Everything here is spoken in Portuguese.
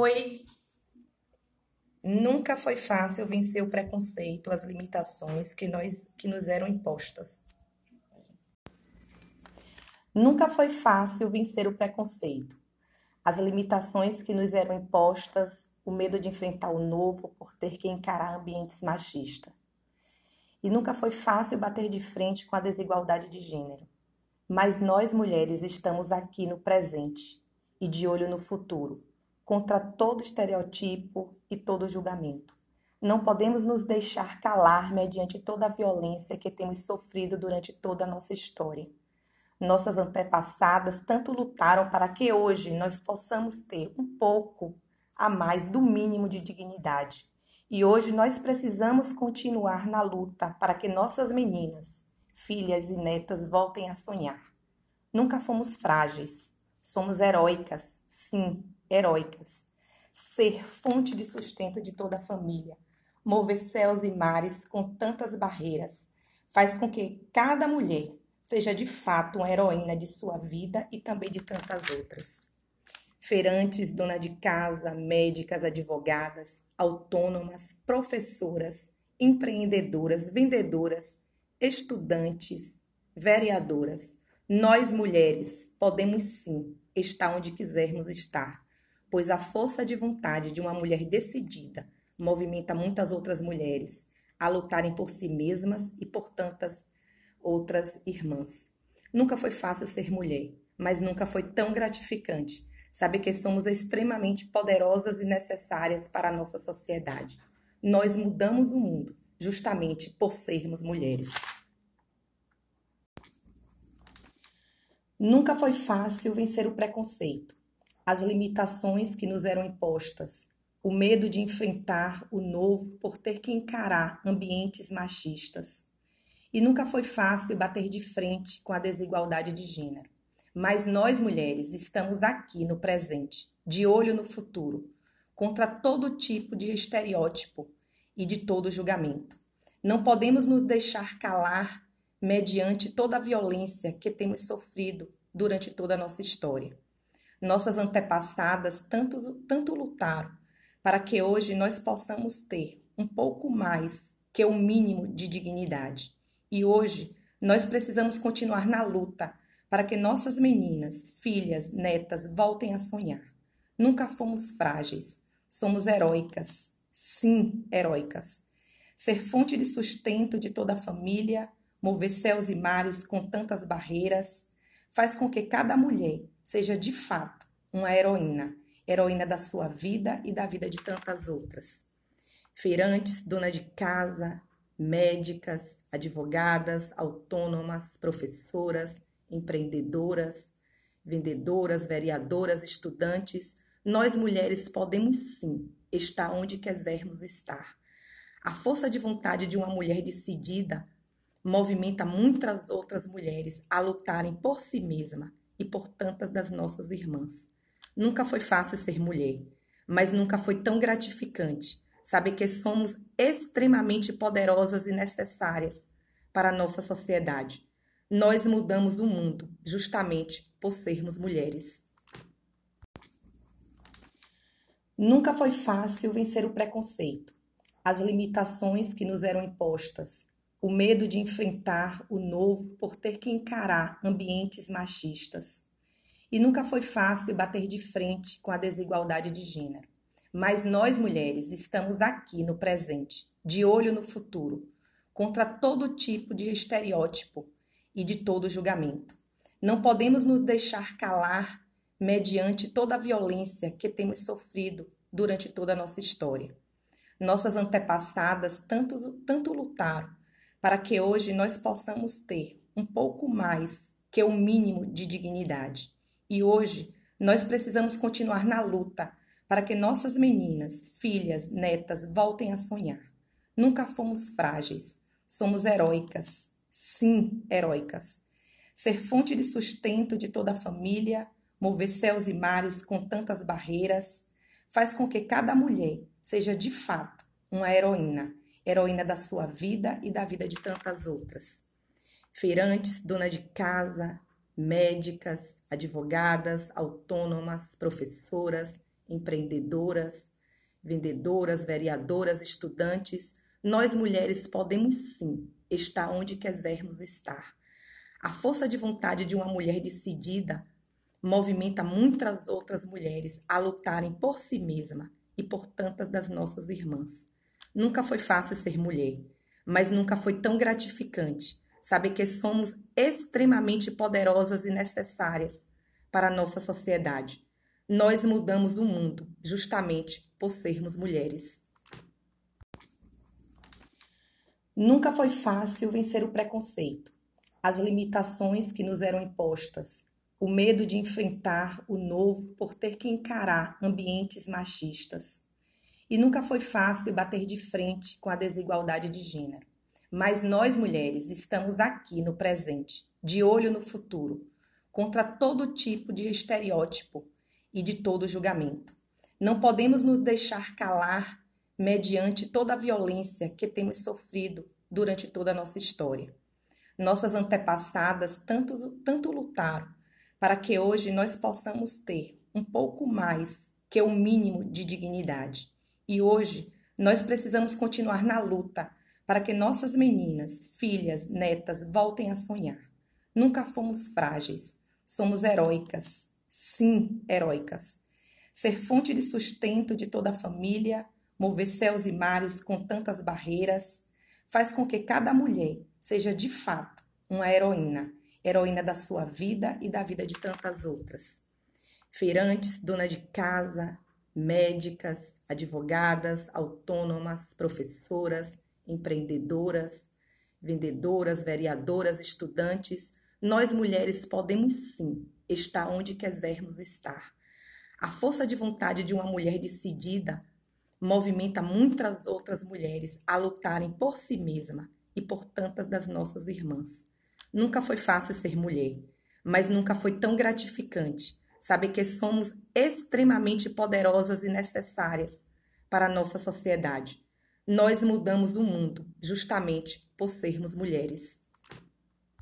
Oi! Nunca foi fácil vencer o preconceito, as limitações que, nós, que nos eram impostas. Nunca foi fácil vencer o preconceito, as limitações que nos eram impostas, o medo de enfrentar o novo por ter que encarar ambientes machistas. E nunca foi fácil bater de frente com a desigualdade de gênero. Mas nós mulheres estamos aqui no presente e de olho no futuro, contra todo estereotipo e todo julgamento. Não podemos nos deixar calar mediante toda a violência que temos sofrido durante toda a nossa história. Nossas antepassadas tanto lutaram para que hoje nós possamos ter um pouco a mais do mínimo de dignidade. E hoje nós precisamos continuar na luta para que nossas meninas, filhas e netas voltem a sonhar. Nunca fomos frágeis, somos heróicas, sim, heróicas. Ser fonte de sustento de toda a família, mover céus e mares com tantas barreiras, faz com que cada mulher seja de fato uma heroína de sua vida e também de tantas outras. Feirantes, dona de casa, médicas, advogadas, autônomas, professoras, empreendedoras, vendedoras, estudantes, vereadoras. Nós mulheres podemos sim estar onde quisermos estar, pois a força de vontade de uma mulher decidida movimenta muitas outras mulheres a lutarem por si mesmas e por tantas outras irmãs. Nunca foi fácil ser mulher, mas nunca foi tão gratificante saber que somos extremamente poderosas e necessárias para a nossa sociedade. Nós mudamos o mundo justamente por sermos mulheres. Nunca foi fácil vencer o preconceito, as limitações que nos eram impostas, o medo de enfrentar o novo por ter que encarar ambientes machistas. E nunca foi fácil bater de frente com a desigualdade de gênero. Mas nós mulheres estamos aqui no presente, de olho no futuro, contra todo tipo de estereótipo e de todo julgamento. Não podemos nos deixar calar mediante toda a violência que temos sofrido durante toda a nossa história. Nossas antepassadas tanto, tanto lutaram para que hoje nós possamos ter um pouco mais que o mínimo de dignidade. E hoje nós precisamos continuar na luta para que nossas meninas, filhas, netas voltem a sonhar. Nunca fomos frágeis, somos heróicas, sim, heróicas. Ser fonte de sustento de toda a família, mover céus e mares com tantas barreiras, faz com que cada mulher seja de fato uma heroína, heroína da sua vida e da vida de tantas outras. Feirantes, dona de casa, médicas, advogadas, autônomas, professoras, empreendedoras, vendedoras, vereadoras, estudantes, nós mulheres podemos sim estar onde quisermos estar. A força de vontade de uma mulher decidida movimenta muitas outras mulheres a lutarem por si mesma e por tantas das nossas irmãs. Nunca foi fácil ser mulher, mas nunca foi tão gratificante saber que somos extremamente poderosas e necessárias para a nossa sociedade. Nós mudamos o mundo justamente por sermos mulheres. Nunca foi fácil vencer o preconceito, as limitações que nos eram impostas, o medo de enfrentar o novo por ter que encarar ambientes machistas. E nunca foi fácil bater de frente com a desigualdade de gênero. Mas nós mulheres estamos aqui no presente, de olho no futuro, contra todo tipo de estereótipo e de todo julgamento. Não podemos nos deixar calar mediante toda a violência que temos sofrido durante toda a nossa história. Nossas antepassadas tanto, tanto lutaram para que hoje nós possamos ter um pouco mais que o mínimo de dignidade. E hoje nós precisamos continuar na luta para que nossas meninas, filhas, netas voltem a sonhar. Nunca fomos frágeis, somos heróicas, sim, heróicas. Ser fonte de sustento de toda a família, mover céus e mares com tantas barreiras, faz com que cada mulher seja de fato uma heroína, heroína da sua vida e da vida de tantas outras. Feirantes, dona de casa, médicas, advogadas, autônomas, professoras, empreendedoras, vendedoras, vereadoras, estudantes, nós mulheres podemos sim estar onde quisermos estar. A força de vontade de uma mulher decidida movimenta muitas outras mulheres a lutarem por si mesma e por tantas das nossas irmãs. Nunca foi fácil ser mulher, mas nunca foi tão gratificante saber que somos extremamente poderosas e necessárias para a nossa sociedade. Nós mudamos o mundo justamente por sermos mulheres. Nunca foi fácil vencer o preconceito, as limitações que nos eram impostas, o medo de enfrentar o novo por ter que encarar ambientes machistas. E nunca foi fácil bater de frente com a desigualdade de gênero. Mas nós mulheres estamos aqui no presente, de olho no futuro, contra todo tipo de estereótipo e de todo julgamento. Não podemos nos deixar calar mediante toda a violência que temos sofrido durante toda a nossa história. Nossas antepassadas tanto, tanto lutaram para que hoje nós possamos ter um pouco mais que o mínimo de dignidade. E hoje nós precisamos continuar na luta para que nossas meninas, filhas, netas voltem a sonhar. Nunca fomos frágeis, somos heróicas, sim, heróicas. Ser fonte de sustento de toda a família, mover céus e mares com tantas barreiras, faz com que cada mulher seja de fato uma heroína heroína da sua vida e da vida de tantas outras. Feirantes, dona de casa, médicas, advogadas, autônomas, professoras, empreendedoras, vendedoras, vereadoras, estudantes, nós mulheres podemos sim estar onde quisermos estar. A força de vontade de uma mulher decidida movimenta muitas outras mulheres a lutarem por si mesma e por tantas das nossas irmãs. Nunca foi fácil ser mulher, mas nunca foi tão gratificante saber que somos extremamente poderosas e necessárias para a nossa sociedade. Nós mudamos o mundo justamente por sermos mulheres.